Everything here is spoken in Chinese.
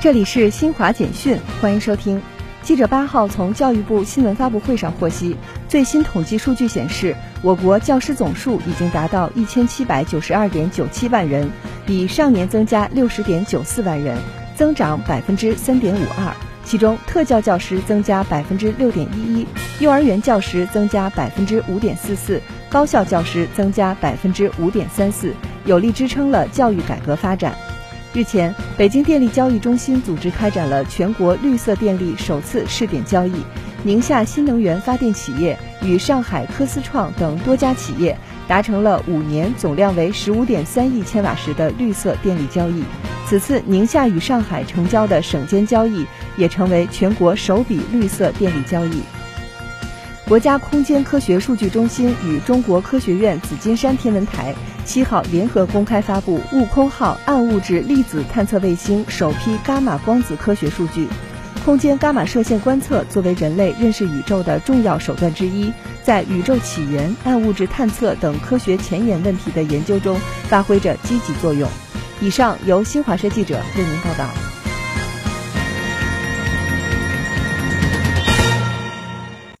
这里是新华简讯，欢迎收听。记者八号从教育部新闻发布会上获悉，最新统计数据显示，我国教师总数已经达到一千七百九十二点九七万人，比上年增加六十点九四万人，增长百分之三点五二。其中，特教教师增加百分之六点一一，幼儿园教师增加百分之五点四四，高校教师增加百分之五点三四，有力支撑了教育改革发展。日前，北京电力交易中心组织开展了全国绿色电力首次试点交易。宁夏新能源发电企业与上海科思创等多家企业达成了五年总量为十五点三亿千瓦时的绿色电力交易。此次宁夏与上海成交的省间交易，也成为全国首笔绿色电力交易。国家空间科学数据中心与中国科学院紫金山天文台七号联合公开发布“悟空号”暗物质粒子探测卫星首批伽马光子科学数据。空间伽马射线观测作为人类认识宇宙的重要手段之一，在宇宙起源、暗物质探测等科学前沿问题的研究中发挥着积极作用。以上由新华社记者为您报道。